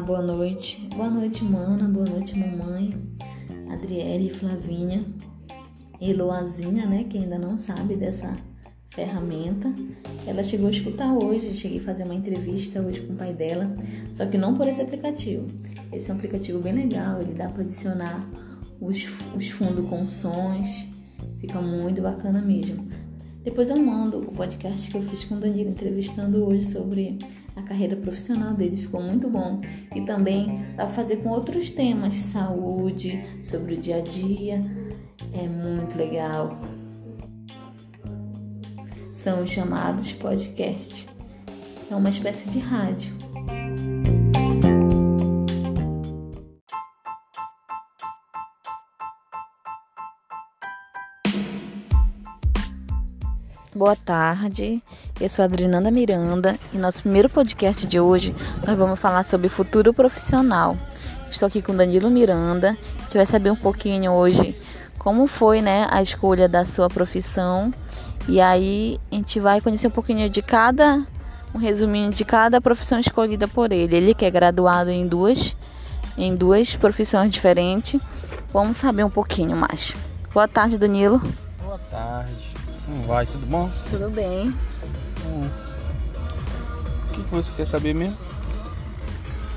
Boa noite. Boa noite, mana. Boa noite, mamãe. Adriele, Flavinha e Loazinha, né? Que ainda não sabe dessa ferramenta. Ela chegou a escutar hoje. Cheguei a fazer uma entrevista hoje com o pai dela, só que não por esse aplicativo. Esse é um aplicativo bem legal. Ele dá para adicionar os, os fundos com sons. Fica muito bacana mesmo. Depois eu mando o podcast que eu fiz com o Danilo entrevistando hoje sobre a carreira profissional dele, ficou muito bom. E também dá para fazer com outros temas, saúde, sobre o dia a dia. É muito legal. São os chamados podcast. É uma espécie de rádio. Boa tarde, eu sou a Adrinanda Miranda e nosso primeiro podcast de hoje nós vamos falar sobre futuro profissional. Estou aqui com Danilo Miranda, a gente vai saber um pouquinho hoje como foi né, a escolha da sua profissão e aí a gente vai conhecer um pouquinho de cada, um resuminho de cada profissão escolhida por ele. Ele que é graduado em duas, em duas profissões diferentes. Vamos saber um pouquinho mais. Boa tarde, Danilo. Boa tarde. Como vai? Tudo bom? Tudo bem. Hum. O que você quer saber mesmo?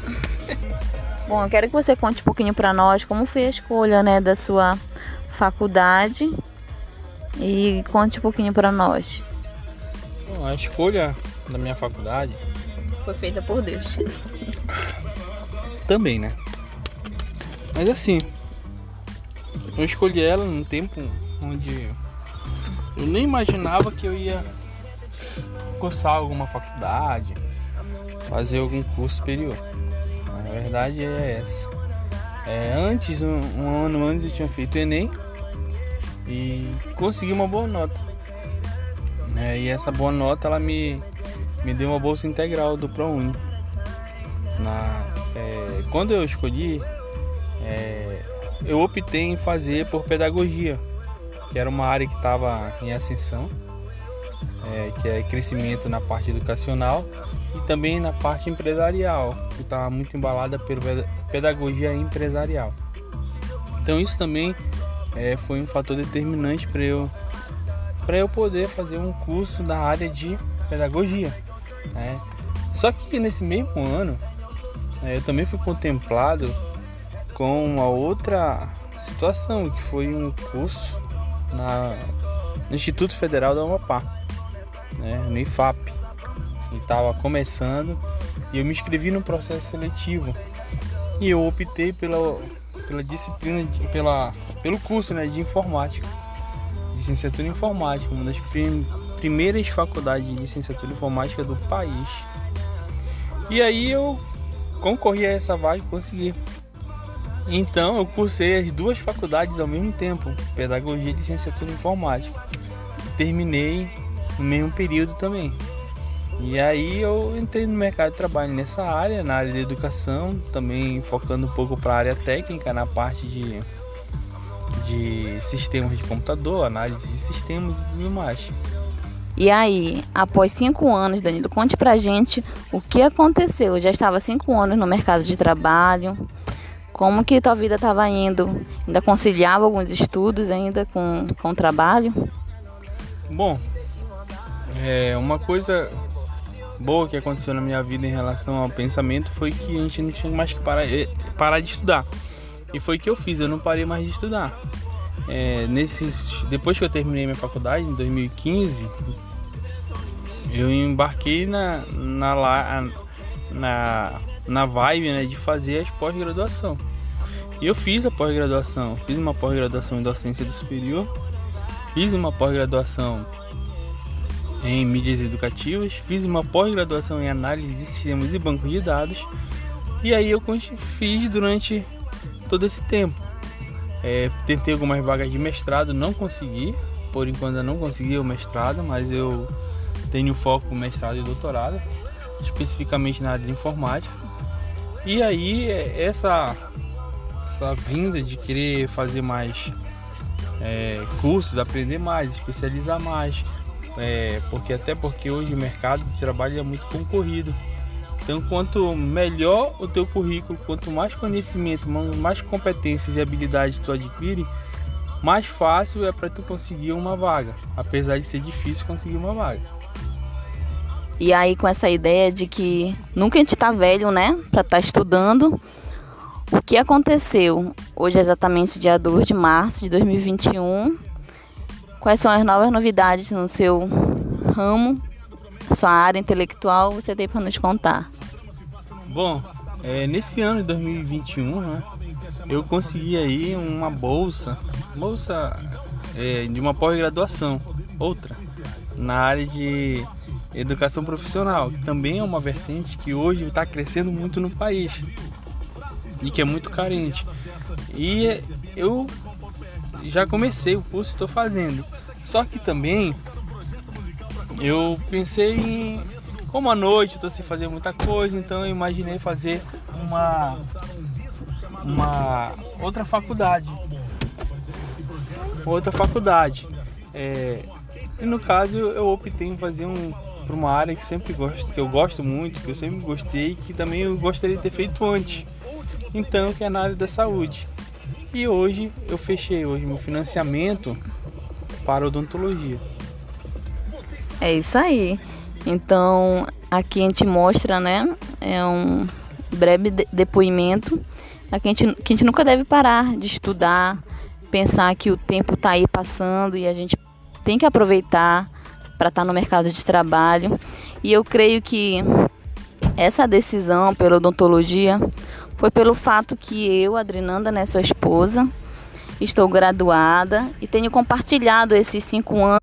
Bom, eu quero que você conte um pouquinho para nós como foi a escolha, né, da sua faculdade e conte um pouquinho para nós. Bom, a escolha da minha faculdade foi feita por Deus. Também, né? Mas assim, eu escolhi ela num tempo onde eu nem imaginava que eu ia cursar alguma faculdade, fazer algum curso superior. A verdade é essa. É, antes, um, um, ano antes, eu tinha feito Enem e consegui uma boa nota. É, e essa boa nota ela me, me deu uma bolsa integral do ProUni. Na, é, quando eu escolhi, é, eu optei em fazer por pedagogia que era uma área que estava em ascensão, é, que é crescimento na parte educacional e também na parte empresarial, que estava muito embalada pela pedagogia empresarial. Então isso também é, foi um fator determinante para eu para eu poder fazer um curso na área de pedagogia. Né? Só que nesse mesmo ano é, eu também fui contemplado com uma outra situação que foi um curso na, no Instituto Federal da Amapá, né, no IFAP. E estava começando e eu me inscrevi no processo seletivo. E eu optei pela, pela disciplina, de, pela, pelo curso né, de informática, licenciatura em informática, uma das prim, primeiras faculdades de licenciatura em informática do país. E aí eu concorri a essa vaga e consegui. Então eu cursei as duas faculdades ao mesmo tempo, pedagogia e licenciatura em informática. Terminei no mesmo período também. E aí eu entrei no mercado de trabalho nessa área, na área de educação, também focando um pouco para a área técnica, na parte de, de sistemas de computador, análise de sistemas e tudo mais. E aí, após cinco anos, Danilo, conte pra gente o que aconteceu. Eu já estava cinco anos no mercado de trabalho, como que tua vida estava indo? Ainda conciliava alguns estudos ainda com, com o trabalho? Bom, é, uma coisa boa que aconteceu na minha vida em relação ao pensamento foi que a gente não tinha mais que parar, é, parar de estudar. E foi o que eu fiz, eu não parei mais de estudar. É, nesses, depois que eu terminei minha faculdade, em 2015, eu embarquei na, na, na na vibe né, de fazer as pós-graduação. E eu fiz a pós-graduação, fiz uma pós-graduação em docência do superior, fiz uma pós-graduação em mídias educativas, fiz uma pós-graduação em análise de sistemas e bancos de dados, e aí eu fiz durante todo esse tempo. É, tentei algumas vagas de mestrado, não consegui, por enquanto eu não consegui o mestrado, mas eu tenho foco mestrado e doutorado, especificamente na área de informática. E aí essa, essa vinda de querer fazer mais é, cursos, aprender mais, especializar mais, é, porque até porque hoje o mercado de trabalho é muito concorrido. Então, quanto melhor o teu currículo, quanto mais conhecimento, mais competências e habilidades tu adquire, mais fácil é para tu conseguir uma vaga, apesar de ser difícil conseguir uma vaga. E aí com essa ideia de que nunca a gente está velho, né, para estar tá estudando, o que aconteceu? Hoje é exatamente dia 2 de março de 2021. Quais são as novas novidades no seu ramo, sua área intelectual, você tem para nos contar? Bom, é, nesse ano de 2021, né, eu consegui aí uma bolsa, bolsa é, de uma pós-graduação, outra, na área de educação profissional, que também é uma vertente que hoje está crescendo muito no país e que é muito carente. E eu já comecei o curso, estou fazendo. Só que também eu pensei em como à noite estou sem fazer muita coisa, então eu imaginei fazer uma uma outra faculdade. Outra faculdade. É, e no caso eu optei em fazer um para uma área que sempre gosto, que eu gosto muito, que eu sempre gostei, que também eu gostaria de ter feito antes. Então, que é na área da saúde. E hoje eu fechei hoje meu financiamento para odontologia. É isso aí. Então, aqui a gente mostra, né? É um breve depoimento que a, gente, que a gente nunca deve parar de estudar, pensar que o tempo está aí passando e a gente tem que aproveitar para estar tá no mercado de trabalho. E eu creio que essa decisão pela odontologia foi pelo fato que eu, Adrinanda, né, sua esposa, estou graduada e tenho compartilhado esses cinco anos